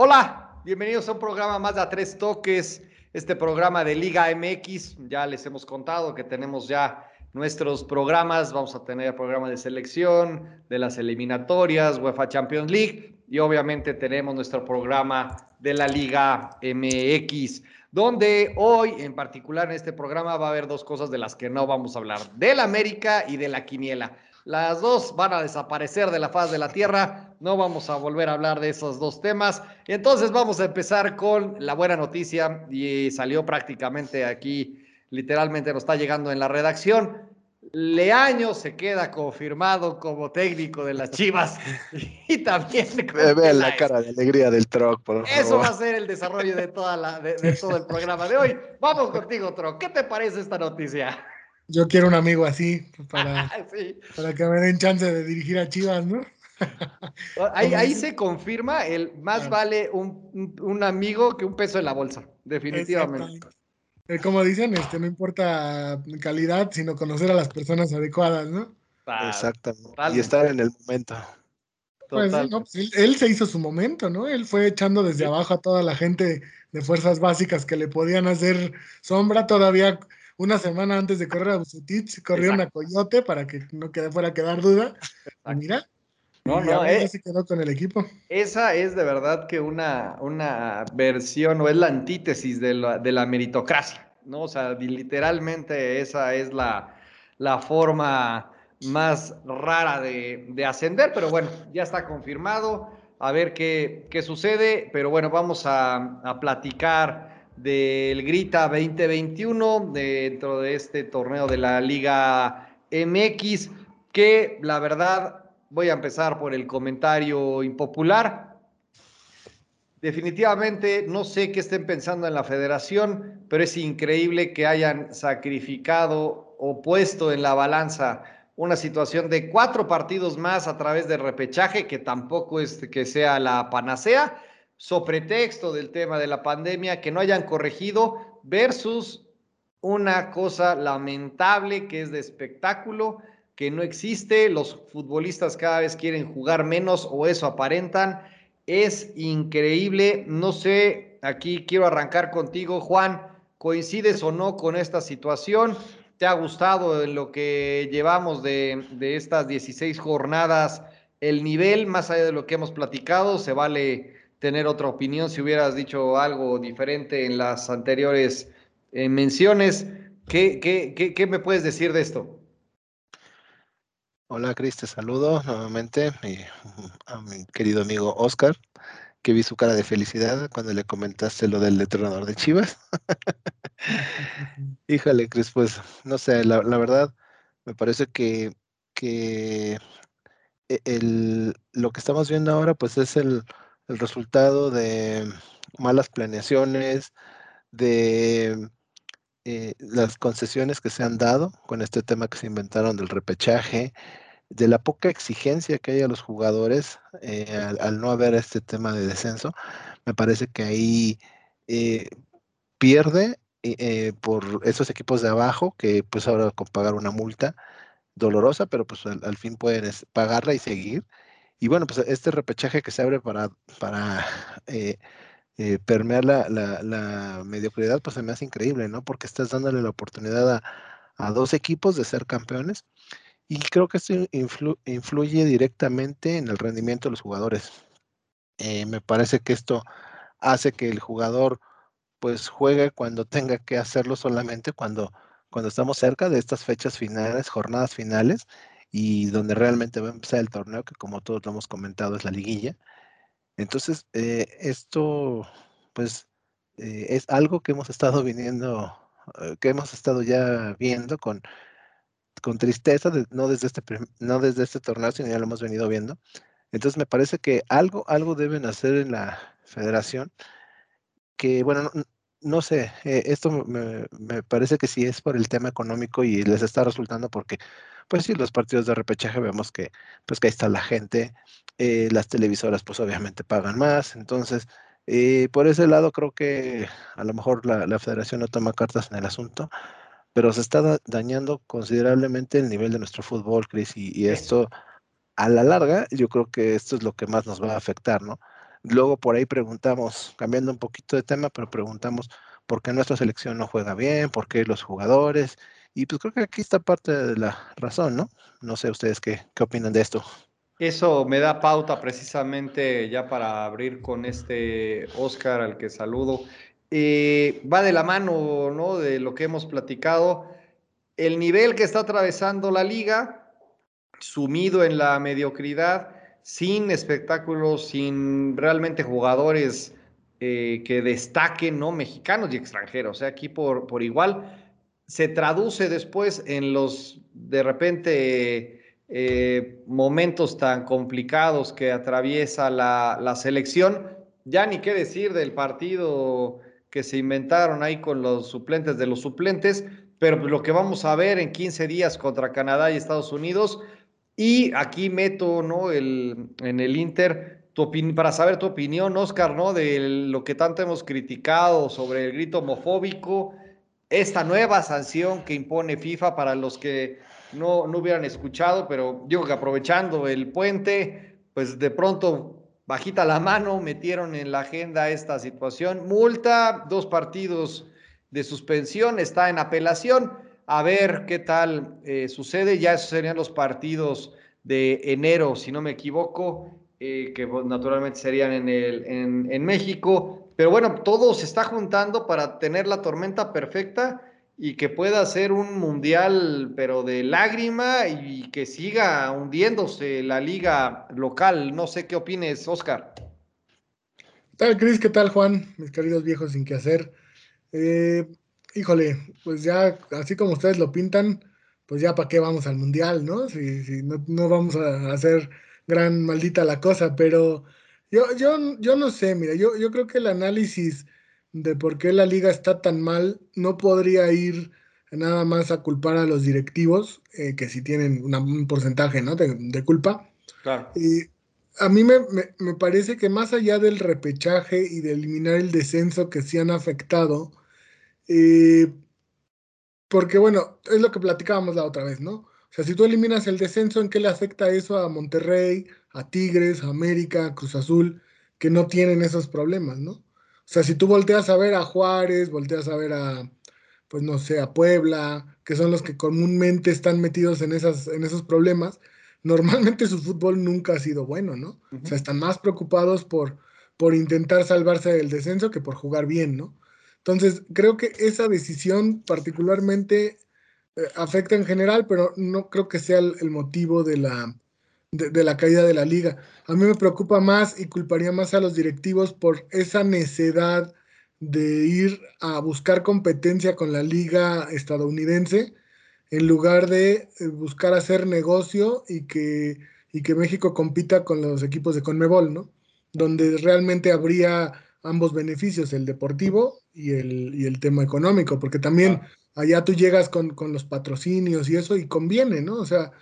Hola, bienvenidos a un programa más de A Tres Toques, este programa de Liga MX. Ya les hemos contado que tenemos ya nuestros programas. Vamos a tener programa de selección, de las eliminatorias, UEFA Champions League y obviamente tenemos nuestro programa de la Liga MX, donde hoy en particular en este programa va a haber dos cosas de las que no vamos a hablar, del América y de la Quiniela. Las dos van a desaparecer de la faz de la Tierra. No vamos a volver a hablar de esos dos temas. Entonces vamos a empezar con la buena noticia y salió prácticamente aquí, literalmente nos está llegando en la redacción. Leaño se queda confirmado como técnico de las Chivas y también ve la cara de alegría del Troc, Eso va a ser el desarrollo de, toda la, de, de todo el programa de hoy. Vamos contigo, Troc. ¿Qué te parece esta noticia? Yo quiero un amigo así para, para que me den chance de dirigir a Chivas, ¿no? ahí, se confirma el más vale un, un, amigo que un peso en la bolsa, definitivamente. Eh, como dicen, este, no importa calidad, sino conocer a las personas adecuadas, ¿no? Exactamente. Y estar en el momento. Pues, no, pues, él, él, se hizo su momento, ¿no? Él fue echando desde abajo a toda la gente de fuerzas básicas que le podían hacer sombra todavía una semana antes de correr a Bucetich, corrió una Coyote para que no quede, fuera a quedar duda. Ah, mira, no, no, eh, se quedó con el equipo. Esa es de verdad que una, una versión o es la antítesis de la, de la meritocracia, ¿no? O sea, literalmente esa es la, la forma más rara de, de, ascender, pero bueno, ya está confirmado, a ver qué, qué sucede, pero bueno, vamos a, a platicar del Grita 2021 dentro de este torneo de la Liga MX, que la verdad voy a empezar por el comentario impopular. Definitivamente no sé qué estén pensando en la federación, pero es increíble que hayan sacrificado o puesto en la balanza una situación de cuatro partidos más a través de repechaje, que tampoco es que sea la panacea, so pretexto del tema de la pandemia, que no hayan corregido, versus una cosa lamentable que es de espectáculo, que no existe, los futbolistas cada vez quieren jugar menos o eso aparentan. Es increíble, no sé, aquí quiero arrancar contigo, Juan, ¿coincides o no con esta situación? ¿Te ha gustado en lo que llevamos de, de estas 16 jornadas el nivel, más allá de lo que hemos platicado? ¿Se vale tener otra opinión si hubieras dicho algo diferente en las anteriores eh, menciones. ¿Qué, qué, qué, me puedes decir de esto? Hola Cris, te saludo nuevamente a mi querido amigo Oscar, que vi su cara de felicidad cuando le comentaste lo del entrenador de Chivas. Híjole, Cris, pues no sé, la, la verdad me parece que, que e, el, lo que estamos viendo ahora pues es el, el resultado de malas planeaciones, de eh, las concesiones que se han dado con este tema que se inventaron del repechaje, de la poca exigencia que hay a los jugadores eh, al, no haber este tema de descenso, me parece que ahí eh, pierde por esos equipos de abajo que pues ahora con pagar una multa dolorosa, pero pues al fin pueden pagarla y seguir. Y bueno, pues este repechaje que se abre para, eh, permear la, mediocridad, pues se me hace increíble, ¿no? Porque estás dándole la oportunidad a, dos equipos de ser campeones. Y creo que esto influye directamente en el rendimiento de los jugadores. Eh, me parece que esto hace que el jugador pues juegue cuando tenga que hacerlo solamente cuando, cuando estamos cerca de estas fechas finales, jornadas finales, y donde realmente va a empezar el torneo, que como todos lo hemos comentado es la liguilla. Entonces, eh, esto, pues, eh, es algo que hemos estado viniendo, eh, que hemos estado ya viendo con, con tristeza, no, desde este, no desde este torneo, sino ya lo hemos venido viendo. Entonces, me parece que algo, algo deben hacer en la federación, que, bueno, no sé, eh, esto me, parece que sí es por el tema económico y les está resultando porque, pues sí, los partidos de repechaje vemos que, pues que ahí está la gente, eh, las televisoras pues obviamente pagan más, entonces eh, por ese lado creo que a lo mejor la, federación no toma cartas en el asunto, pero se está dañando considerablemente el nivel de nuestro fútbol, Chris, y, esto a la larga yo creo que esto es lo que más nos va a afectar, ¿no? Luego por ahí preguntamos, cambiando un poquito de tema, pero preguntamos por qué nuestra selección no juega bien, por qué los jugadores, y pues creo que aquí está parte de la razón, ¿no? No sé ustedes qué, qué opinan de esto. Eso me da pauta precisamente ya para abrir con este Oscar al que saludo. Eh, va de la mano ¿no? de lo que hemos platicado. El nivel que está atravesando la liga, sumido en la mediocridad, sin espectáculos, sin realmente jugadores eh, que destaquen, ¿no? Mexicanos y extranjeros, o sea, aquí por, por igual, se traduce después en los, de repente, eh, momentos tan complicados que atraviesa la, selección. Ya ni qué decir del partido que se inventaron ahí con los suplentes de los suplentes, pero lo que vamos a ver en 15 días contra Canadá y Estados Unidos. Y aquí meto ¿no? el, en el Inter tu para saber tu opinión, Oscar, ¿no? de lo que tanto hemos criticado sobre el grito homofóbico, esta nueva sanción que impone FIFA para los que no, no hubieran escuchado, pero digo que aprovechando el puente, pues de pronto bajita la mano, metieron en la agenda esta situación. Multa, dos partidos de suspensión, está en apelación. A ver qué tal eh, sucede. Ya esos serían los partidos de enero, si no me equivoco, eh, que pues, naturalmente serían en, el, en, en México. Pero bueno, todo se está juntando para tener la tormenta perfecta y que pueda ser un mundial, pero de lágrima y que siga hundiéndose la liga local. No sé qué opines, Oscar. ¿Qué tal, Cris? ¿Qué tal, Juan? Mis queridos viejos sin qué hacer. Eh, híjole, pues ya, así como ustedes lo pintan, pues ya para qué vamos al mundial, ¿no? Si, si no, no, vamos a hacer gran maldita la cosa, pero yo, yo, yo no sé, mira, yo, yo creo que el análisis de por qué la liga está tan mal, no podría ir nada más a culpar a los directivos, eh, que si tienen un porcentaje ¿no? de, culpa. Y a mí me, parece que más allá del repechaje y de eliminar el descenso que se han afectado, eh, porque bueno, es lo que platicábamos la otra vez, ¿no? O sea, si tú eliminas el descenso, ¿en qué le afecta eso a Monterrey, a Tigres, a América, Cruz Azul, que no tienen esos problemas, ¿no? O sea, si tú volteas a ver a Juárez, volteas a ver a, pues no sé, a Puebla, que son los que comúnmente están metidos en, esas, en esos problemas, normalmente su fútbol nunca ha sido bueno, ¿no? O sea, están más preocupados por, por intentar salvarse del descenso que por jugar bien, ¿no? Entonces, creo que esa decisión particularmente eh, afecta en general, pero no creo que sea el motivo de la, de, la caída de la liga. A mí me preocupa más y culparía más a los directivos por esa necesidad de ir a buscar competencia con la liga estadounidense en lugar de eh, buscar hacer negocio y que, y que México compita con los equipos de Conmebol, ¿no? Donde realmente habría ambos beneficios, el deportivo y el, y el tema económico, porque también allá tú llegas con, con, los patrocinios y eso y conviene, ¿no? O sea,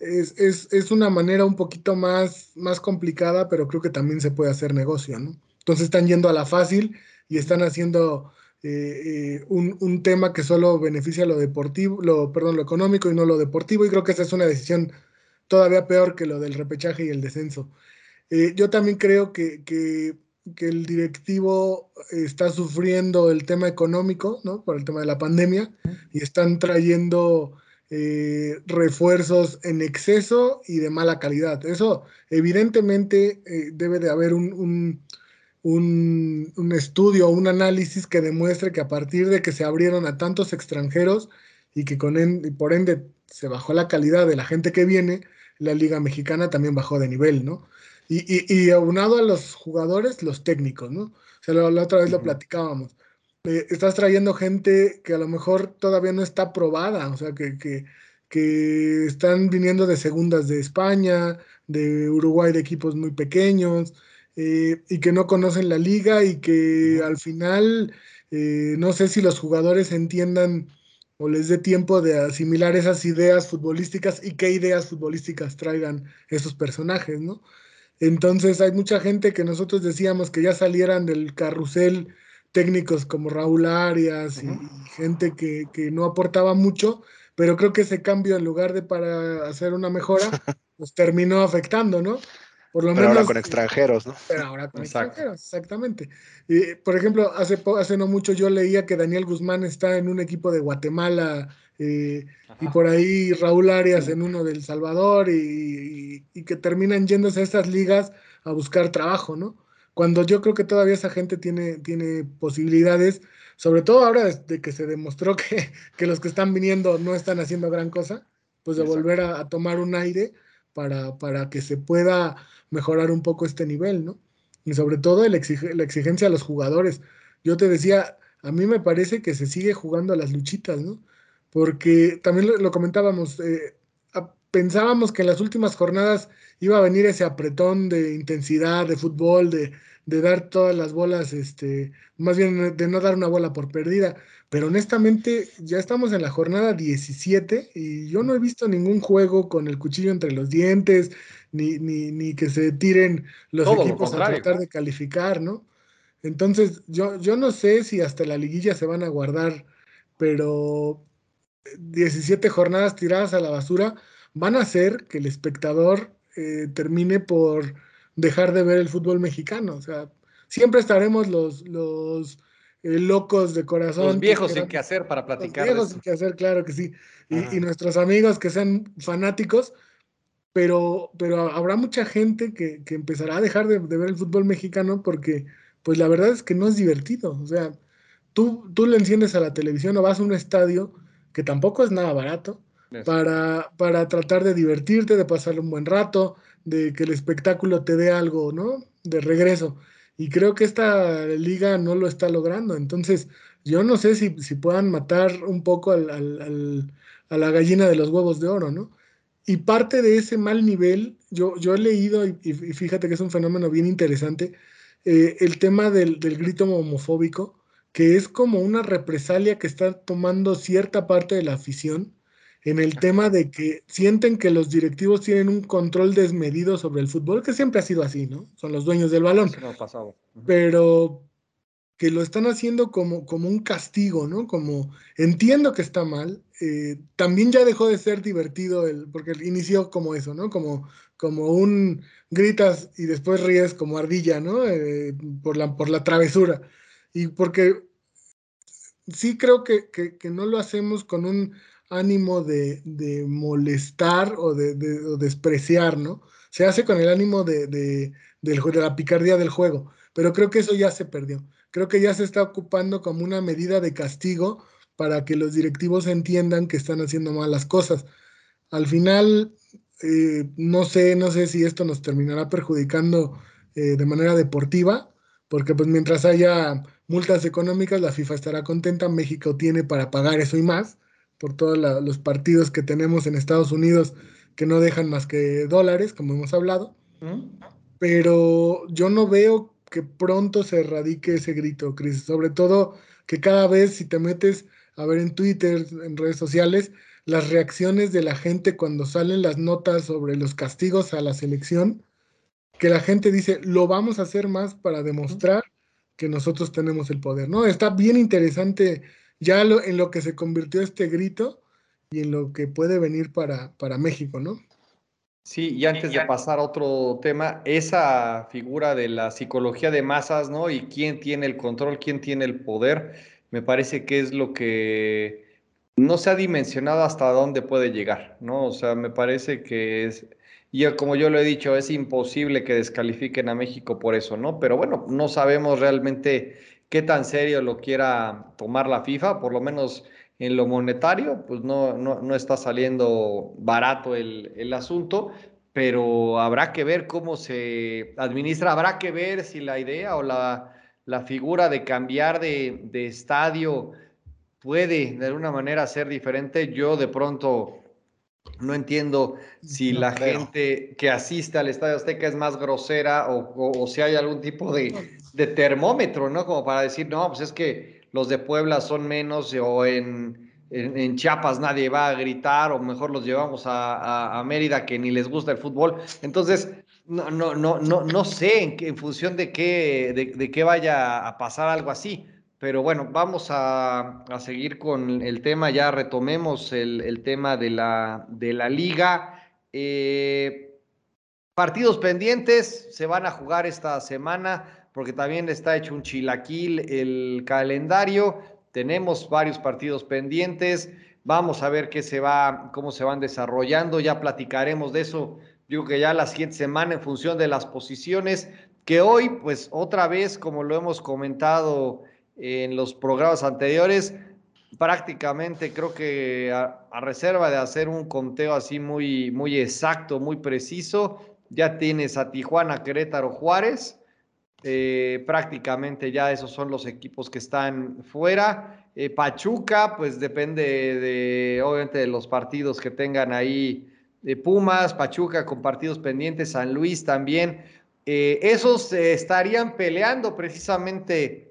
es, una manera un poquito más, más complicada, pero creo que también se puede hacer negocio, ¿no? Entonces están yendo a la fácil y están haciendo eh, eh, un, tema que solo beneficia lo deportivo, lo, perdón, lo económico y no lo deportivo, y creo que esa es una decisión todavía peor que lo del repechaje y el descenso. Eh, yo también creo que, que, que, el directivo está sufriendo el tema económico, ¿no? Por el tema de la pandemia, y están trayendo eh, refuerzos en exceso y de mala calidad. Eso evidentemente eh, debe de haber un, un, un, estudio, un análisis que demuestre que a partir de que se abrieron a tantos extranjeros y que con por ende se bajó la calidad de la gente que viene, la liga mexicana también bajó de nivel, ¿no? Y, y, aunado a los jugadores, los técnicos, ¿no? O sea, la, otra vez lo platicábamos eh, estás trayendo gente que a lo mejor todavía no está probada, o sea, que, que, están viniendo de segundas de España, de Uruguay, de equipos muy pequeños, eh, y que no conocen la liga y que al final eh, no sé si los jugadores entiendan o les dé tiempo de asimilar esas ideas futbolísticas y qué ideas futbolísticas traigan esos personajes, ¿no? Entonces hay mucha gente que nosotros decíamos que ya salieran del carrusel técnicos como Raúl Arias y gente que, que, no aportaba mucho, pero creo que ese cambio en lugar de para hacer una mejora, pues terminó afectando, ¿no? Por lo pero menos, ahora con extranjeros, ¿no? Pero ahora con extranjeros, exactamente. Y, por ejemplo, hace, hace no mucho yo leía que Daniel Guzmán está en un equipo de Guatemala eh, y por ahí Raúl Arias en uno del Salvador y, y, que terminan yéndose a estas ligas a buscar trabajo, ¿no? Cuando yo creo que todavía esa gente tiene, tiene posibilidades, sobre todo ahora desde que se demostró que, que los que están viniendo no están haciendo gran cosa, pues de volver a, a tomar un aire para, para que se pueda mejorar un poco este nivel, ¿no? Y sobre todo la exigencia a los jugadores. Yo te decía, a mí me parece que se sigue jugando a las luchitas, ¿no? Porque también lo, comentábamos, eh, pensábamos que en las últimas jornadas iba a venir ese apretón de intensidad, de fútbol, de, de dar todas las bolas, este, más bien de no dar una bola por perdida. Pero honestamente, ya estamos en la jornada 17 y yo no he visto ningún juego con el cuchillo entre los dientes, ni, ni, ni que se tiren los equipos a tratar de calificar, ¿no? Entonces, yo, yo no sé si hasta la liguilla se van a guardar, pero 17 jornadas tiradas a la basura van a hacer que el espectador eh, termine por dejar de ver el fútbol mexicano. O sea, siempre estaremos los, los eh, locos de corazón. Los viejos sin que hacer para platicar. Los viejos sin que hacer, claro que sí. Y, y, nuestros amigos que sean fanáticos, pero, pero habrá mucha gente que, que empezará a dejar de, ver el fútbol mexicano porque, pues la verdad es que no es divertido. O sea, tú, tú le enciendes a la televisión o vas a un estadio, que tampoco es nada barato, para, para tratar de divertirte, de pasar un buen rato, de que el espectáculo te dé algo, ¿no? De regreso. Y creo que esta liga no lo está logrando. Entonces, yo no sé si, si puedan matar un poco al, al, a la gallina de los huevos de oro, ¿no? Y parte de ese mal nivel, yo, yo he leído, y, fíjate que es un fenómeno bien interesante, eh, el tema del, del, grito homofóbico, que es como una represalia que está tomando cierta parte de la afición en el tema de que sienten que los directivos tienen un control desmedido sobre el fútbol, que siempre ha sido así, ¿no? Son los dueños del balón. No, pasado. Pero que lo están haciendo como, como un castigo, ¿no? Como entiendo que está mal, eh, también ya dejó de ser divertido, el, porque inició como eso, ¿no? Como, como un gritas y después ríes como ardilla, ¿no? Eh, por, la, por la travesura. Y porque sí creo que, que, no lo hacemos con un ánimo de, de molestar o de, de despreciar, ¿no? Se hace con el ánimo de, de, la picardía del juego, pero creo que eso ya se perdió creo que ya se está ocupando como una medida de castigo para que los directivos entiendan que están haciendo mal las cosas. Al final, eh, no sé, no sé si esto nos terminará perjudicando eh, de manera deportiva, porque pues mientras haya multas económicas, la FIFA estará contenta, México tiene para pagar eso y más, por todos los partidos que tenemos en Estados Unidos que no dejan más que dólares, como hemos hablado. Pero yo no veo que pronto se erradique ese grito, Cris. Sobre todo que cada vez si te metes a ver en Twitter, en redes sociales, las reacciones de la gente cuando salen las notas sobre los castigos a la selección, que la gente dice, lo vamos a hacer más para demostrar que nosotros tenemos el poder, ¿no? Está bien interesante ya lo, en lo que se convirtió este grito y en lo que puede venir para, para México, ¿no? Sí, y antes de pasar a otro tema, esa figura de la psicología de masas, ¿no? Y quién tiene el control, quién tiene el poder, me parece que es lo que no se ha dimensionado hasta dónde puede llegar, ¿no? O sea, me parece que es, y como yo lo he dicho, es imposible que descalifiquen a México por eso, ¿no? Pero bueno, no sabemos realmente qué tan serio lo quiera tomar la FIFA, por lo menos en lo monetario, pues no, no, está saliendo barato el, asunto, pero habrá que ver cómo se administra, habrá que ver si la idea o la, figura de cambiar de, estadio puede de alguna manera ser diferente. Yo de pronto no entiendo si la gente que asiste al Estadio Azteca es más grosera o, si hay algún tipo de, de termómetro, ¿no? Como para decir, no, pues es que los de Puebla son menos o en, en, Chiapas nadie va a gritar o mejor los llevamos a, a, Mérida que ni les gusta el fútbol. Entonces, No, no, no, no, no sé en, en función de qué, de, qué vaya a pasar algo así. Pero bueno, vamos a, seguir con el tema, ya retomemos el, tema de la, de la liga. Eh, partidos pendientes se van a jugar esta semana porque también está hecho un chilaquil el calendario. Tenemos varios partidos pendientes. Vamos a ver qué se va, cómo se van desarrollando. Ya platicaremos de eso. Digo que ya la siguiente semana en función de las posiciones. Que hoy, pues otra vez, como lo hemos comentado en los programas anteriores, prácticamente creo que a, reserva de hacer un conteo así muy, muy exacto, muy preciso, ya tienes a Tijuana, Querétaro, Juárez. Eh, prácticamente ya esos son los equipos que están fuera. Eh, Pachuca, pues depende de, obviamente, de los partidos que tengan ahí de Pumas, Pachuca con partidos pendientes, San Luis también. Eh, esos estarían peleando precisamente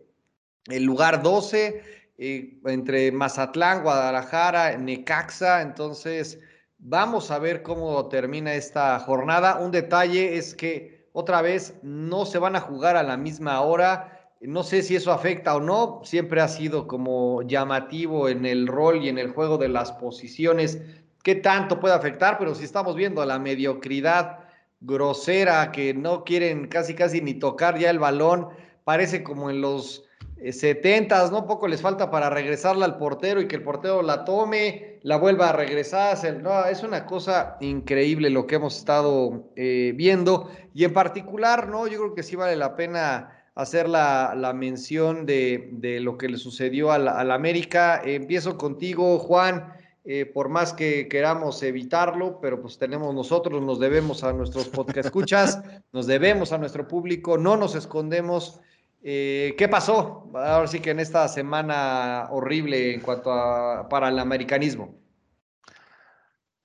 el lugar 12 eh, entre Mazatlán, Guadalajara, Necaxa. Entonces, vamos a ver cómo termina esta jornada. Un detalle es que otra vez no se van a jugar a la misma hora. No sé si eso afecta o no. Siempre ha sido como llamativo en el rol y en el juego de las posiciones. ¿Qué tanto puede afectar? Pero si estamos viendo la mediocridad grosera que no quieren casi casi ni tocar ya el balón, parece como en los 70, eh, ¿no? Poco les falta para regresarla al portero y que el portero la tome, la vuelva a regresar. No, es una cosa increíble lo que hemos estado eh, viendo. Y en particular, ¿no? Yo creo que sí vale la pena hacer la, la mención de, de, lo que le sucedió al, al América. empiezo contigo, Juan. Eh, por más que queramos evitarlo, pero pues tenemos nosotros, nos debemos a nuestros podcast escuchas, nos debemos a nuestro público, no nos escondemos. Eh, ¿Qué pasó? Ahora sí que en esta semana horrible en cuanto a para el americanismo.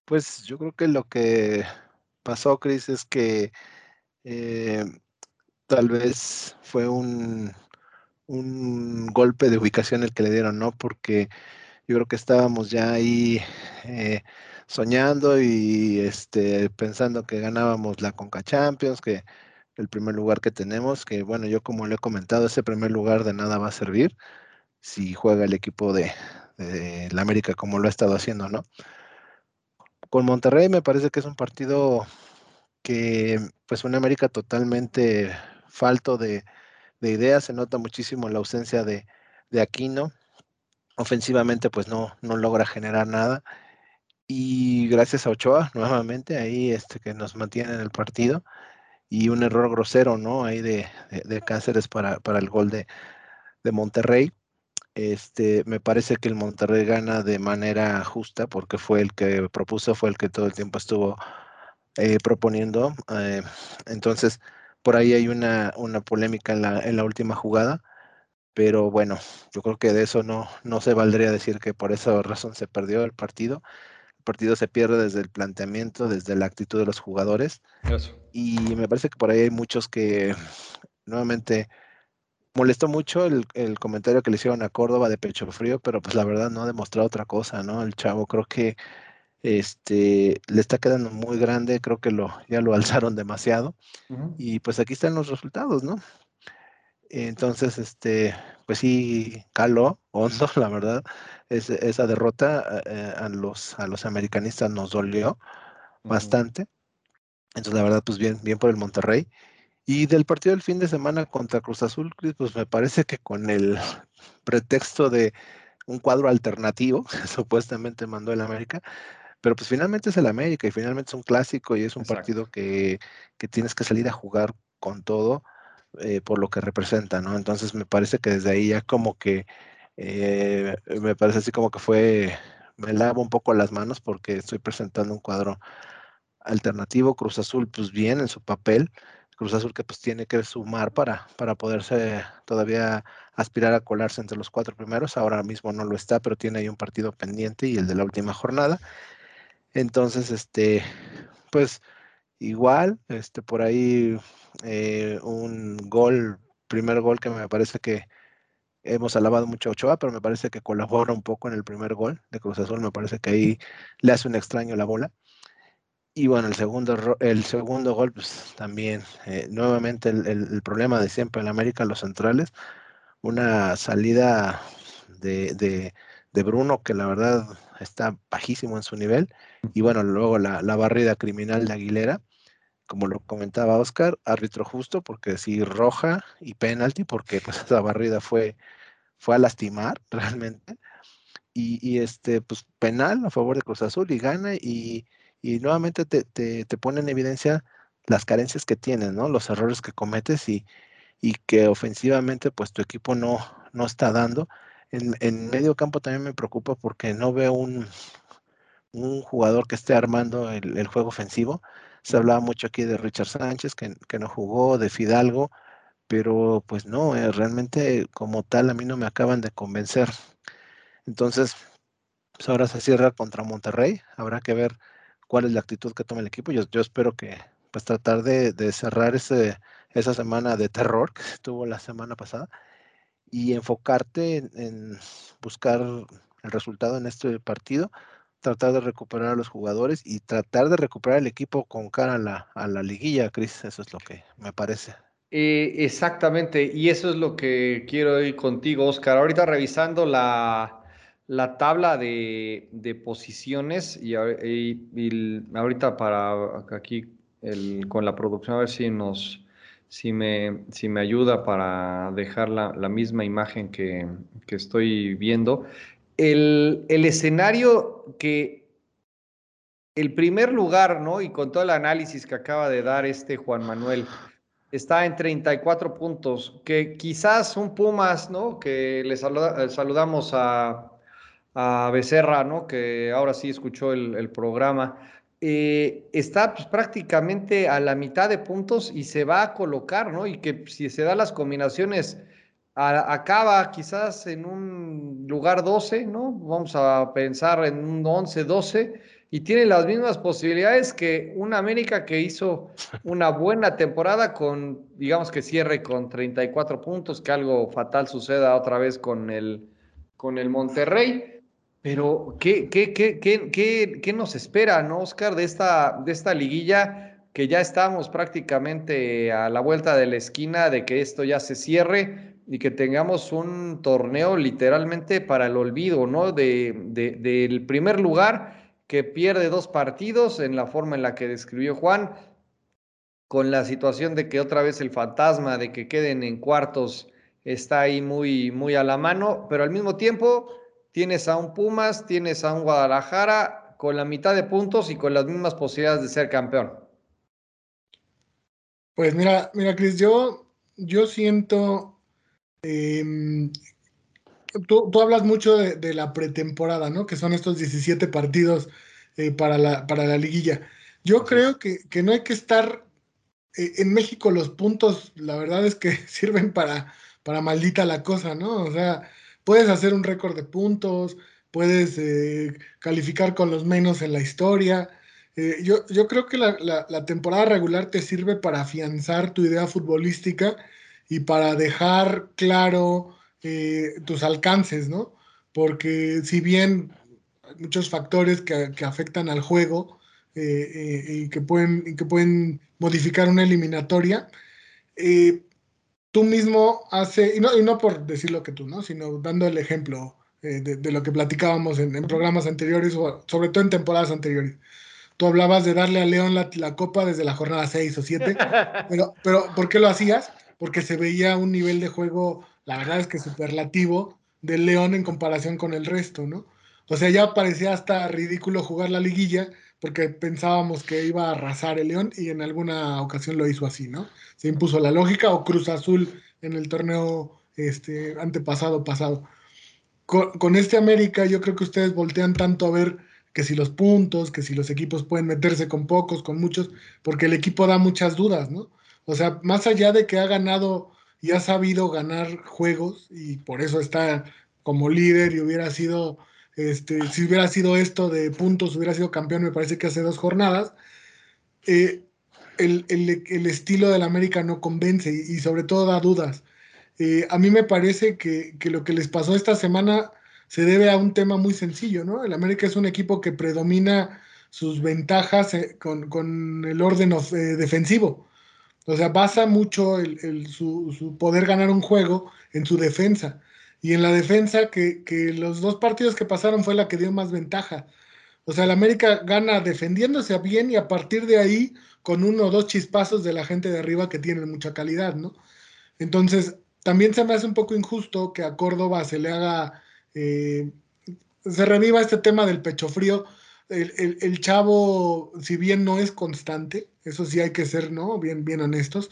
Pues yo creo que lo que pasó, Chris, es que eh, tal vez fue un, golpe de ubicación el que le dieron, ¿no? Porque yo creo que estábamos ya ahí eh, soñando y este, pensando que ganábamos la Conca Champions, que el primer lugar que tenemos, que bueno, yo como le he comentado, ese primer lugar de nada va a servir si juega el equipo de, la América como lo ha estado haciendo, ¿no? Con Monterrey me parece que es un partido que, pues, una América totalmente falto de, ideas, se nota muchísimo la ausencia de, de Aquino, ofensivamente pues no, no logra generar nada. Y gracias a Ochoa, nuevamente, ahí este, que nos mantiene en el partido y un error grosero, ¿no? Ahí de, de, Cáceres para, para, el gol de, de, Monterrey. Este, me parece que el Monterrey gana de manera justa porque fue el que propuso, fue el que todo el tiempo estuvo eh, proponiendo. Eh, entonces, por ahí hay una, una polémica en la, en la, última jugada, pero bueno, yo creo que de eso no, no se valdría decir que por esa razón se perdió el partido partido se pierde desde el planteamiento, desde la actitud de los jugadores. Y me parece que por ahí hay muchos que nuevamente molestó mucho el, comentario que le hicieron a Córdoba de pecho frío, pero pues la verdad no ha demostrado otra cosa, ¿no? El chavo creo que este le está quedando muy grande, creo que lo ya lo alzaron demasiado. Y pues aquí están los resultados, ¿no? Entonces, este, pues sí, caló hondo, la verdad esa derrota eh, a, los, a los americanistas nos dolió bastante. Entonces, la verdad, pues bien, bien por el Monterrey. Y del partido del fin de semana contra Cruz Azul, pues me parece que con el pretexto de un cuadro alternativo, que supuestamente mandó el América, pero pues finalmente es el América y finalmente es un clásico y es un partido que, que, tienes que salir a jugar con todo eh, por lo que representa, ¿no? Entonces me parece que desde ahí ya como que eh, me parece así como que fue, me lavo un poco las manos porque estoy presentando un cuadro alternativo. Cruz Azul, pues bien en su papel. Cruz Azul que pues tiene que sumar para, para poderse todavía aspirar a colarse entre los cuatro primeros. Ahora mismo no lo está, pero tiene ahí un partido pendiente y el de la última jornada. Entonces, este, pues igual, este, por ahí eh, un gol, primer gol que me parece que hemos alabado mucho a Ochoa, pero me parece que colabora un poco en el primer gol de Cruz Azul. Me parece que ahí le hace un extraño la bola. Y bueno, el segundo, el segundo gol, pues también, eh, nuevamente el, problema de siempre en América, los centrales, una salida de, Bruno que la verdad está bajísimo en su nivel, y bueno, luego la, barrida criminal de Aguilera, como lo comentaba Oscar, árbitro justo, porque sí, roja y penalti, porque pues esa barrida fue, fue a lastimar realmente, y, y este, pues penal a favor de Cruz Azul y gana, y y nuevamente te, te, pone en evidencia las carencias que tienes, ¿no? Los errores que cometes y, y que ofensivamente pues tu equipo no, no está dando. En, en, medio campo también me preocupa porque no veo un, un jugador que esté armando el, juego ofensivo. Se hablaba mucho aquí de Richard Sánchez, que, que no jugó, de Fidalgo, pero pues no, eh, realmente como tal a mí no me acaban de convencer. Entonces, pues ahora se cierra contra Monterrey, habrá que ver cuál es la actitud que toma el equipo. Yo, yo espero que pues tratar de, cerrar esa semana de terror que se tuvo la semana pasada y enfocarte en, buscar el resultado en este partido, tratar de recuperar a los jugadores y tratar de recuperar el equipo con cara a la, a la liguilla, Cris. Eso es lo que me parece. Eh, exactamente, y eso es lo que quiero ir contigo, Oscar. Ahorita revisando la, la tabla de, posiciones y, ahorita para aquí con la producción a ver si nos si me, si me ayuda para dejar la, misma imagen que, estoy viendo. El, el, escenario que el primer lugar, ¿no? Y con todo el análisis que acaba de dar este Juan Manuel, está en 34 puntos, que quizás un Pumas, ¿no? Que le saludamos a, a Becerra, ¿no? Que ahora sí escuchó el, programa. Eh, está pues, prácticamente a la mitad de puntos y se va a colocar, ¿no? Y que si se dan las combinaciones, acaba quizás en un lugar 12, ¿no? Vamos a pensar en un 11, 12, y tiene las mismas posibilidades que un América que hizo una buena temporada con, digamos que cierre con 34 puntos, que algo fatal suceda otra vez con el, con el Monterrey. Pero, ¿qué, qué, qué, qué, qué nos espera, no, Oscar, de esta, de esta liguilla que ya estamos prácticamente a la vuelta de la esquina de que esto ya se cierre y que tengamos un torneo literalmente para el olvido, ¿no? De, del primer lugar que pierde dos partidos en la forma en la que describió Juan, con la situación de que otra vez el fantasma de que queden en cuartos está ahí muy, muy a la mano, pero al mismo tiempo tienes a un Pumas, tienes a un Guadalajara con la mitad de puntos y con las mismas posibilidades de ser campeón. Pues mira, mira, Cris, yo, yo siento. Em, tú, hablas mucho de, la pretemporada, ¿no? Que son estos 17 partidos eh, para, la, para la liguilla. Yo creo que, no hay que estar. Eh, en México los puntos, la verdad es que sirven para, para maldita la cosa, ¿no? O sea, puedes hacer un récord de puntos, puedes eh, calificar con los menos en la historia. Eh, yo, yo, creo que la, temporada regular te sirve para afianzar tu idea futbolística y para dejar claro eh, tus alcances, ¿no? Porque si bien hay muchos factores que, afectan al juego y, que pueden, y que pueden modificar una eliminatoria, tú mismo hace, y no, y no por decir lo que tú, ¿no? Sino dando el ejemplo eh, de, lo que platicábamos en, programas anteriores, o sobre todo en temporadas anteriores. Tú hablabas de darle a León la, copa desde la jornada 6 o 7, pero, pero ¿por qué lo hacías? Porque se veía un nivel de juego, la verdad es que superlativo, del León en comparación con el resto, ¿no? O sea, ya parecía hasta ridículo jugar la liguilla porque pensábamos que iba a arrasar el León y en alguna ocasión lo hizo así, ¿no? Se impuso la lógica o Cruz Azul en el torneo este, antepasado pasado. Con, este América yo creo que ustedes voltean tanto a ver que si los puntos, que si los equipos pueden meterse con pocos, con muchos, porque el equipo da muchas dudas, ¿no? O sea, más allá de que ha ganado y ha sabido ganar juegos y por eso está como líder y hubiera sido este, si hubiera sido esto de puntos, hubiera sido campeón, me parece que hace dos jornadas. Eh, el, estilo del América no convence y, sobre todo da dudas. Eh, a mí me parece que, lo que les pasó esta semana se debe a un tema muy sencillo, ¿no? El América es un equipo que predomina sus ventajas eh, con, el orden eh, defensivo. O sea, basa mucho su, poder ganar un juego en su defensa. Y en la defensa, que, los dos partidos que pasaron fue la que dio más ventaja. O sea, el América gana defendiéndose bien y a partir de ahí con uno o dos chispazos de la gente de arriba que tienen mucha calidad, ¿no? Entonces, también se me hace un poco injusto que a Córdoba se le haga, eh, se reviva este tema del pecho frío, el, chavo, si bien no es constante, eso sí hay que ser, ¿no? Bien, bien honestos.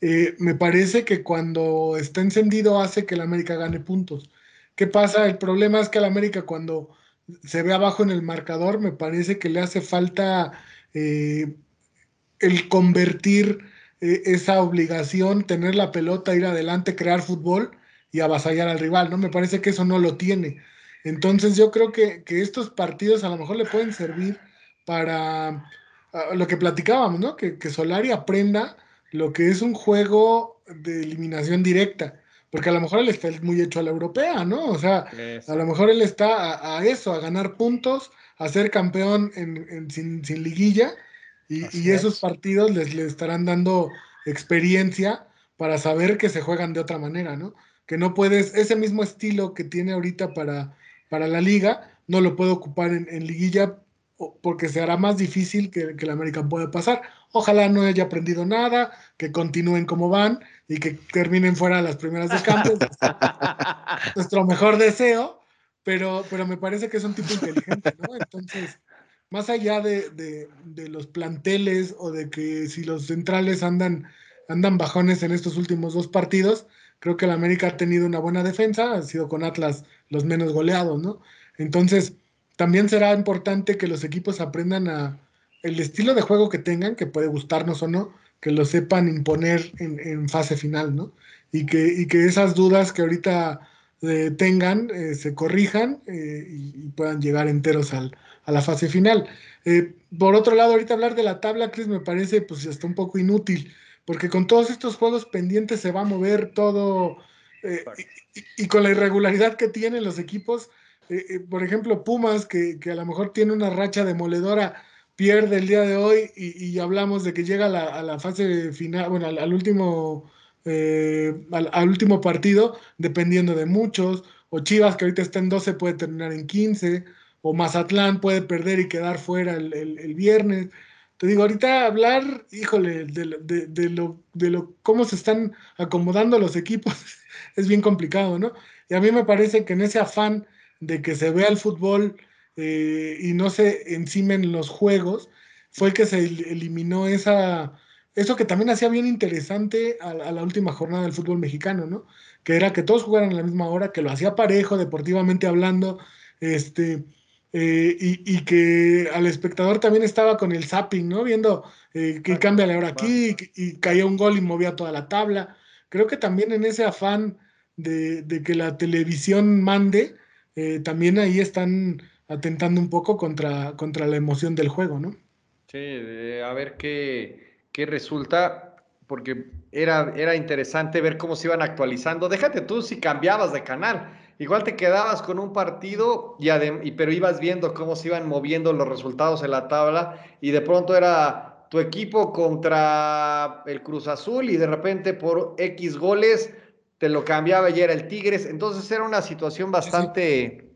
Eh, me parece que cuando está encendido hace que el América gane puntos. ¿Qué pasa? El problema es que el América cuando se ve abajo en el marcador, me parece que le hace falta eh, el convertir eh, esa obligación, tener la pelota, ir adelante, crear fútbol y avasallar al rival, ¿no? Me parece que eso no lo tiene. Entonces yo creo que, estos partidos a lo mejor le pueden servir para lo que platicábamos, ¿no? Que, Solari aprenda lo que es un juego de eliminación directa, porque a lo mejor él está muy hecho a la europea, ¿no? O sea, a lo mejor él está a, eso, a ganar puntos, a ser campeón en, sin, liguilla, y, esos partidos les, les estarán dando experiencia para saber que se juegan de otra manera, ¿no? Que no puedes, ese mismo estilo que tiene ahorita para para la liga, no lo puede ocupar en, liguilla porque se hará más difícil que, que el América pueda pasar. Ojalá no haya aprendido nada, que continúen como van y que terminen fuera de las primeras de campo. Nuestro mejor deseo, pero, pero me parece que es un tipo inteligente, ¿no? Entonces, más allá de, de, los planteles o de que si los centrales andan, andan bajones en estos últimos dos partidos, creo que el América ha tenido una buena defensa, ha sido con Atlas los menos goleados, ¿no? Entonces, también será importante que los equipos aprendan a el estilo de juego que tengan, que puede gustarnos o no, que lo sepan imponer en, fase final, ¿no? Y que, que esas dudas que ahorita eh, tengan eh, se corrijan eh, y, puedan llegar enteros al, a la fase final. por otro lado, ahorita hablar de la tabla, Chris, me parece pues hasta un poco inútil, porque con todos estos juegos pendientes se va a mover todo y, con la irregularidad que tienen los equipos, eh, eh, por ejemplo, Pumas, que, a lo mejor tiene una racha demoledora, pierde el día de hoy y, hablamos de que llega a la, fase final, bueno, al, último, al, último partido, dependiendo de muchos, o Chivas, que ahorita está en 12, puede terminar en 15, o Mazatlán puede perder y quedar fuera el, viernes. Te digo, ahorita hablar, híjole, de, lo, de lo, cómo se están acomodando los equipos es bien complicado, ¿no? Y a mí me parece que en ese afán de que se vea el fútbol eh, y no se encimen los juegos, fue que se eliminó esa, eso que también hacía bien interesante a, a, la última jornada del fútbol mexicano, ¿no? Que era que todos jugaran a la misma hora, que lo hacía parejo, deportivamente hablando, este, eh, y, que al espectador también estaba con el zapping, ¿no? Viendo eh, que cambia la hora aquí y, caía un gol y movía toda la tabla. Creo que también en ese afán de, que la televisión mande, eh, también ahí están atentando un poco contra, contra la emoción del juego, ¿no? Sí, a ver qué, qué resulta, porque era, era interesante ver cómo se iban actualizando. Déjate tú si cambiabas de canal igual te quedabas con un partido, y, y, pero ibas viendo cómo se iban moviendo los resultados en la tabla y de pronto era tu equipo contra el Cruz Azul y de repente por X goles te lo cambiaba y era el Tigres. Entonces era una situación bastante,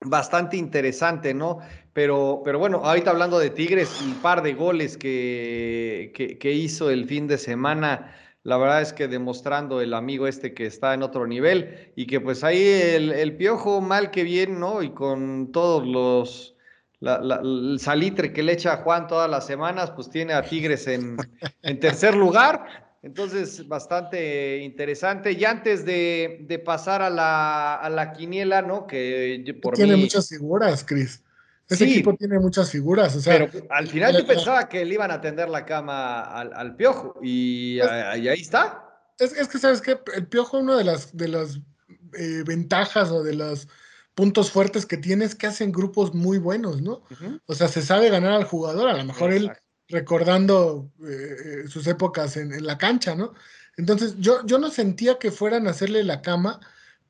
bastante interesante, ¿no? Pero, pero bueno, ahorita hablando de Tigres, un par de goles que, que, que hizo el fin de semana la verdad es que demostrando el amigo este que está en otro nivel y que pues ahí el, piojo mal que bien, ¿no? Y con todos los, el salitre que le echa a Juan todas las semanas, pues tiene a Tigres en, en tercer lugar. Entonces, bastante interesante. Y antes de, pasar a la, a la, quiniela, ¿no? Que por Tiene muchas figuras, Cris. Ese equipo tiene muchas figuras. O sea, pero al final yo pensaba que le iban a tender la cama al, Piojo y, ahí está. Es, que, ¿sabes que El Piojo, una de las, de las eh, ventajas o de los puntos fuertes que tiene es que hacen grupos muy buenos, ¿no? O sea, se sabe ganar al jugador, a lo mejor él recordando eh, eh, sus épocas en, en, la cancha, ¿no? Entonces, yo, yo no sentía que fueran a hacerle la cama,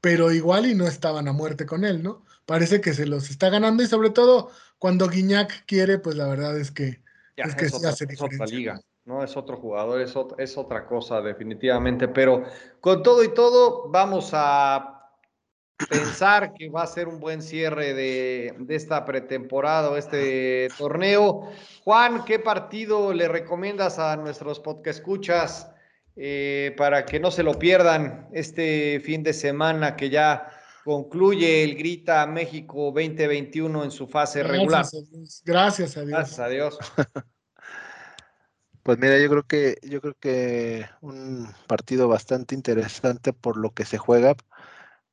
pero igual y no estaban a muerte con él, ¿no? parece que se los está ganando y sobre todo cuando Guiñac quiere, pues la verdad es que, es que otra, hace otra liga, ¿no? Es otro jugador, es, es otra cosa definitivamente, pero con todo y todo vamos a pensar que va a ser un buen cierre de, esta pretemporada o este torneo. Juan, ¿qué partido le recomiendas a nuestros podcast escuchas eh, para que no se lo pierdan este fin de semana que ya concluye el Grita México 2021 en su fase regular? Gracias a Dios. Gracias a Dios. Pues mira, yo creo que yo creo que un partido bastante interesante por lo que se juega,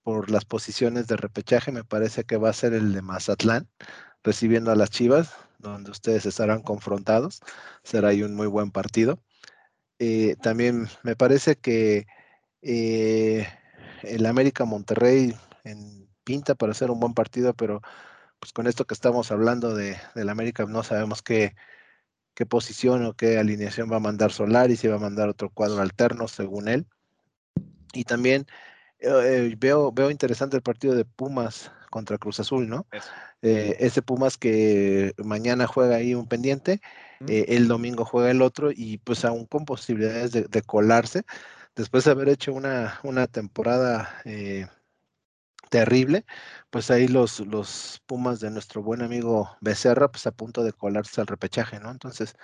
por las posiciones de repechaje, me parece que va a ser el de Mazatlán, recibiendo a las Chivas, donde ustedes estarán confrontados. Será ahí un muy buen partido. Eh, también me parece que eh, el América Monterrey en pinta para ser un buen partido, pero pues con esto que estamos hablando de, del América no sabemos qué, qué posición o qué alineación va a mandar Solari, si va a mandar otro cuadro alterno según él. Y también eh, veo, veo interesante el partido de Pumas contra Cruz Azul, ¿no? Eh, ese Pumas que mañana juega ahí un pendiente, eh, el domingo juega el otro y pues aún con posibilidades de, colarse, después de haber hecho una, una temporada terrible, pues ahí los, los Pumas de nuestro buen amigo Becerra, pues a punto de colarse al repechaje, ¿no? Entonces,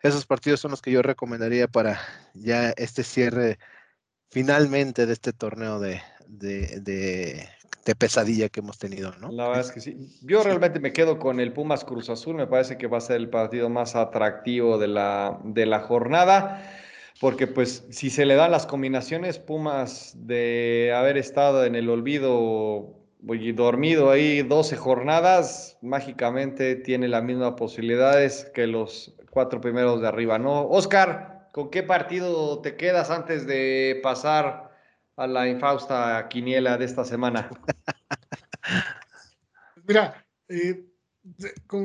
esos partidos son los que yo recomendaría para ya este cierre finalmente de este torneo de, de, pesadilla que hemos tenido, ¿no? La verdad es que sí. Yo realmente me quedo con el Pumas Cruz Azul, me parece que va a ser el partido más atractivo de la, de la jornada, porque pues si se le dan las combinaciones, Pumas de haber estado en el olvido y dormido ahí 12 jornadas, mágicamente tiene las mismas posibilidades que los cuatro primeros de arriba, ¿no? Oscar, ¿Con qué partido te quedas antes de pasar a la infausta quiniela de esta semana? Mira, eh,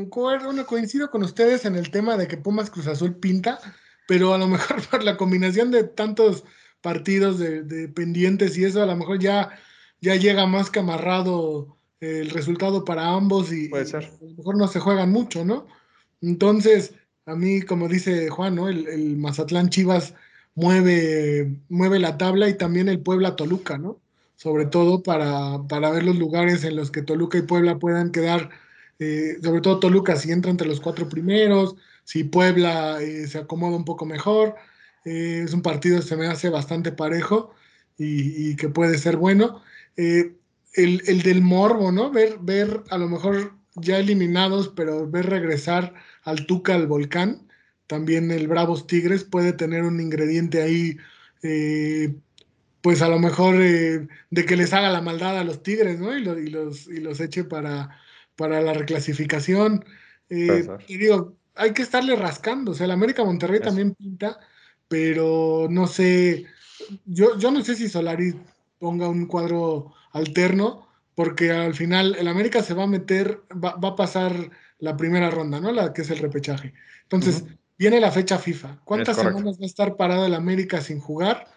coincido con ustedes en el tema de que Pumas Cruz Azul pinta, pero a lo mejor por la combinación de tantos partidos de, pendientes y eso, a lo mejor ya, ya llega más que amarrado el resultado para ambos y, Puede ser. a lo mejor no se juegan mucho, ¿no? Entonces, a mí, como dice Juan, ¿no? El, Mazatlán Chivas mueve, mueve la tabla y también el Puebla Toluca, ¿no? Sobre todo para, para ver los lugares en los que Toluca y Puebla puedan quedar, eh, sobre todo Toluca si entra entre los cuatro primeros, si Puebla eh, se acomoda un poco mejor. Eh, es un partido que se me hace bastante parejo y, que puede ser bueno. El, el, del morbo, ¿no? Ver, ver a lo mejor ya eliminados, pero ver regresar al Tuca al volcán, también el Bravos Tigres puede tener un ingrediente ahí, eh, pues a lo mejor eh, de que les haga la maldad a los Tigres, ¿no? Y, los, y los eche para, para la reclasificación. Eh, y digo, hay que estarle rascando, o sea, el América Monterrey también pinta, pero no sé, yo, yo no sé si Solari ponga un cuadro alterno, porque al final el América se va a meter, va, a pasar la primera ronda, ¿no? La que es el repechaje. Entonces, viene la fecha FIFA. ¿Cuántas semanas va a estar parado el América sin jugar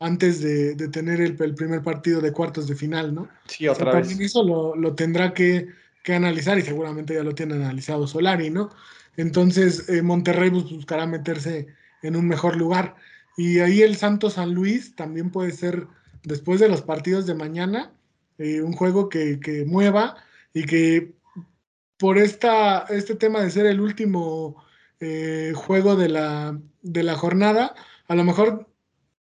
antes de, tener el, primer partido de cuartos de final, ¿no? Sí, otra vez. También eso lo, tendrá que, analizar y seguramente ya lo tiene analizado Solari, ¿no? Entonces, eh, Monterrey buscará meterse en un mejor lugar. Y ahí el Santos San Luis también puede ser, después de los partidos de mañana, eh, un juego que, mueva y que por esta, este tema de ser el último eh, juego de la, de la jornada, a lo mejor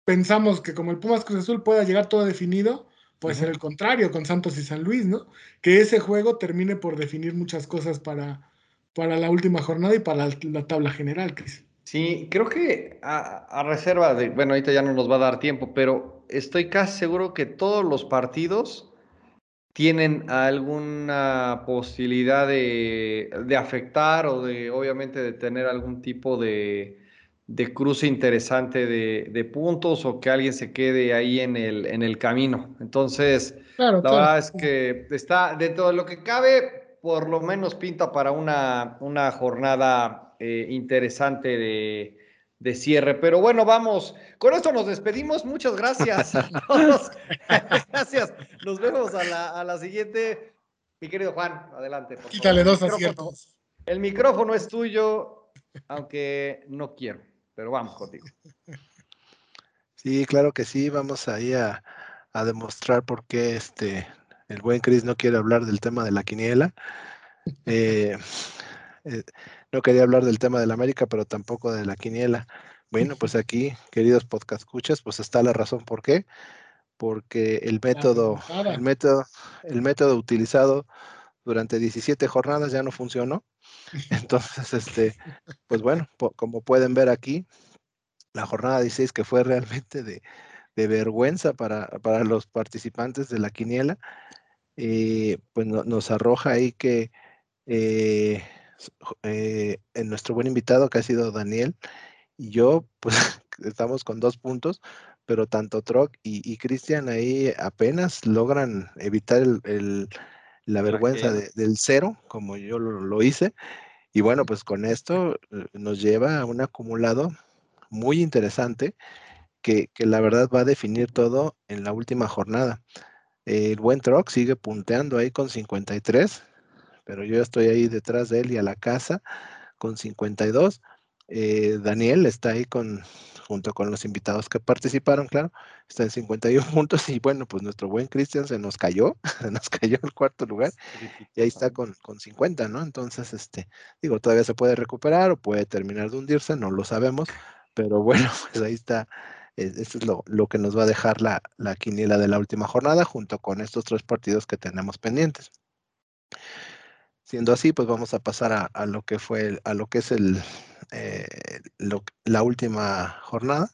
pensamos que como el Pumas Cruz Azul pueda llegar todo definido, puede ser el contrario con Santos y San Luis, ¿no? Que ese juego termine por definir muchas cosas para, para la última jornada y para la, tabla general, Cris. Sí, creo que a, a, reserva de, bueno, ahorita ya no nos va a dar tiempo, pero estoy casi seguro que todos los partidos tienen alguna posibilidad de, afectar o de, obviamente, de tener algún tipo de, cruce interesante de, puntos o que alguien se quede ahí en el, en el camino. Entonces, la verdad es que está dentro de lo que cabe, por lo menos pinta para una, una jornada eh, interesante de, de cierre. Pero bueno, vamos, con esto nos despedimos. Muchas gracias. gracias. Nos vemos a la, a la siguiente. Mi querido Juan, adelante. Quítale dos aciertos. El micrófono es tuyo, aunque no quiero, pero vamos contigo. Sí, claro que sí, vamos ahí a, a demostrar por qué este, el buen Chris no quiere hablar del tema de la quiniela. Eh, eh, no quería hablar del tema de la América, pero tampoco de la quiniela. Bueno, pues aquí, queridos podcast escuchas, pues está la razón por qué. Porque el método, el método, el método utilizado durante 17 jornadas ya no funcionó. Entonces, este, pues bueno, como pueden ver aquí, la jornada 16 que fue realmente de, vergüenza para, para, los participantes de la quiniela, eh, pues nos arroja ahí que eh, eh, en nuestro buen invitado que ha sido Daniel y yo, pues estamos con dos puntos, pero tanto Troc y, Cristian ahí apenas logran evitar el, la vergüenza del cero, como yo lo, hice. Y bueno, pues con esto nos lleva a un acumulado muy interesante que, la verdad va a definir todo en la última jornada. El buen Troc sigue punteando ahí con 53, pero yo estoy ahí detrás de él y a la casa con 52. Eh, Daniel está ahí con, junto con los invitados que participaron, claro, está en 51 puntos y bueno, pues nuestro buen Cristian se nos cayó, se nos cayó el cuarto lugar y ahí está con, con 50, ¿no? Entonces, este, digo, todavía se puede recuperar o puede terminar de hundirse, no lo sabemos, pero bueno, pues ahí está. Eh, esto es lo, que nos va a dejar la, la, quiniela de la última jornada junto con estos tres partidos que tenemos pendientes. Siendo así, pues vamos a pasar a, lo que fue, a lo que es el, eh, la última jornada.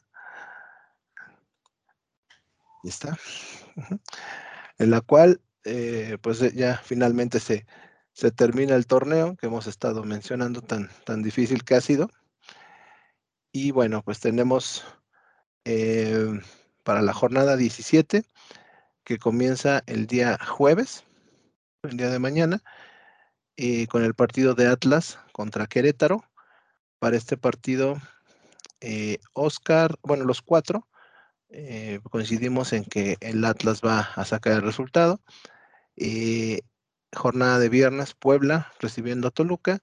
Ahí está. En la cual, eh, pues ya finalmente se, se termina el torneo que hemos estado mencionando tan, tan difícil que ha sido. Y bueno, pues tenemos eh, para la jornada 17, que comienza el día jueves, el día de mañana, eh, con el partido de Atlas contra Querétaro. Para este partido, eh, Oscar, bueno, los cuatro, coincidimos en que el Atlas va a sacar el resultado. jornada de viernes, Puebla recibiendo a Toluca.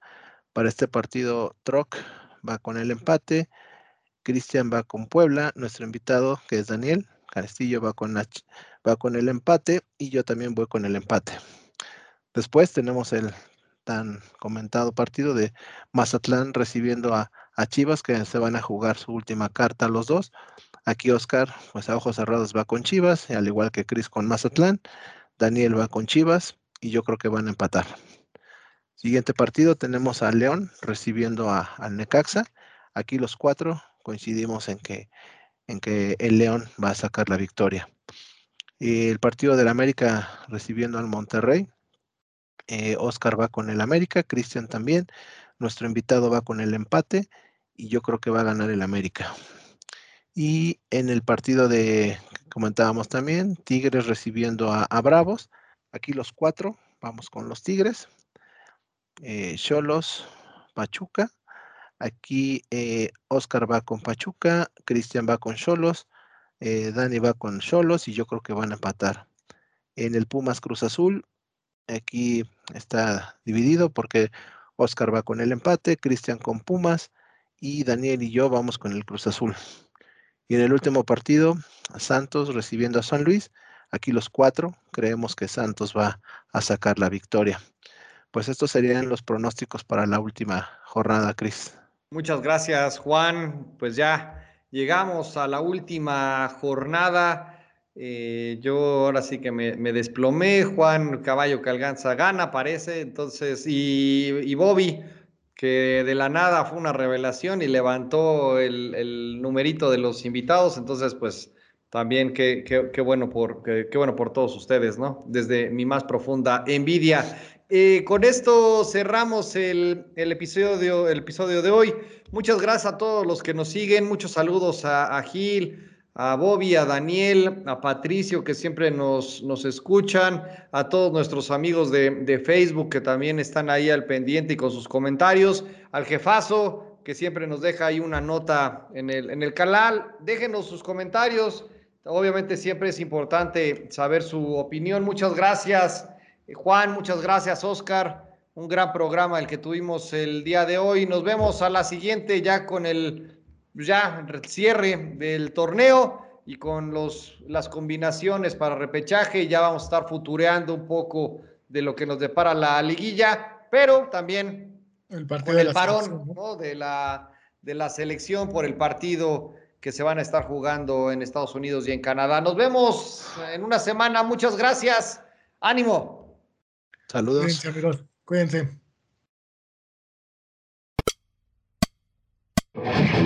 Para este partido, Troc va con el empate. Cristian va con Puebla. Nuestro invitado, que es Daniel Castillo, va con, va con el empate. Y yo también voy con el empate. Después tenemos el tan comentado partido de Mazatlán recibiendo a, Chivas, que se van a jugar su última carta los dos. Aquí Oscar, pues a ojos cerrados va con Chivas, al igual que Cris con Mazatlán. Daniel va con Chivas y yo creo que van a empatar. Siguiente partido tenemos a León recibiendo a, al Necaxa. Aquí los cuatro coincidimos en que, en que el León va a sacar la victoria. El partido del América recibiendo al Monterrey. Eh, Oscar va con el América, Cristian también. Nuestro invitado va con el empate y yo creo que va a ganar el América. Y en el partido de, comentábamos también, Tigres recibiendo a, Bravos. Aquí los cuatro, vamos con los Tigres. Eh, Cholos, Pachuca. Aquí eh, Oscar va con Pachuca, Cristian va con Cholos, Dani va con Cholos y yo creo que van a empatar. En el Pumas Cruz Azul, aquí está dividido porque Oscar va con el empate, Cristian con Pumas y Daniel y yo vamos con el Cruz Azul. Y en el último partido, Santos recibiendo a San Luis. Aquí los cuatro creemos que Santos va a sacar la victoria. Pues estos serían los pronósticos para la última jornada, Cris. Muchas gracias, Juan. Pues ya llegamos a la última jornada. Eh, yo ahora sí que me, desplomé. Juan Caballo Calganza gana, parece. Entonces, y, Bobby, que de la nada fue una revelación y levantó el, numerito de los invitados. Entonces, pues también qué, bueno por, qué, bueno por todos ustedes, ¿no? Desde mi más profunda envidia. Eh, con esto cerramos el, episodio, el episodio de hoy. Muchas gracias a todos los que nos siguen. Muchos saludos a, Gil, a Bobby, a Daniel, a Patricio, que siempre nos, nos escuchan, a todos nuestros amigos de, de, Facebook que también están ahí al pendiente y con sus comentarios, al jefazo, que siempre nos deja ahí una nota en el, en el canal. Déjenos sus comentarios. Obviamente siempre es importante saber su opinión. Muchas gracias. Juan, muchas gracias, Oscar. Un gran programa el que tuvimos el día de hoy. Nos vemos a la siguiente ya con el ya cierre del torneo y con los, las combinaciones para repechaje. Ya vamos a estar futureando un poco de lo que nos depara la liguilla, pero también el partido con el parón de, la, de la selección por el partido que se van a estar jugando en Estados Unidos y en Canadá. Nos vemos en una semana. Muchas gracias. Ánimo. Saludos. Cuídense, amigos. Cuídense.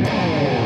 Thank you.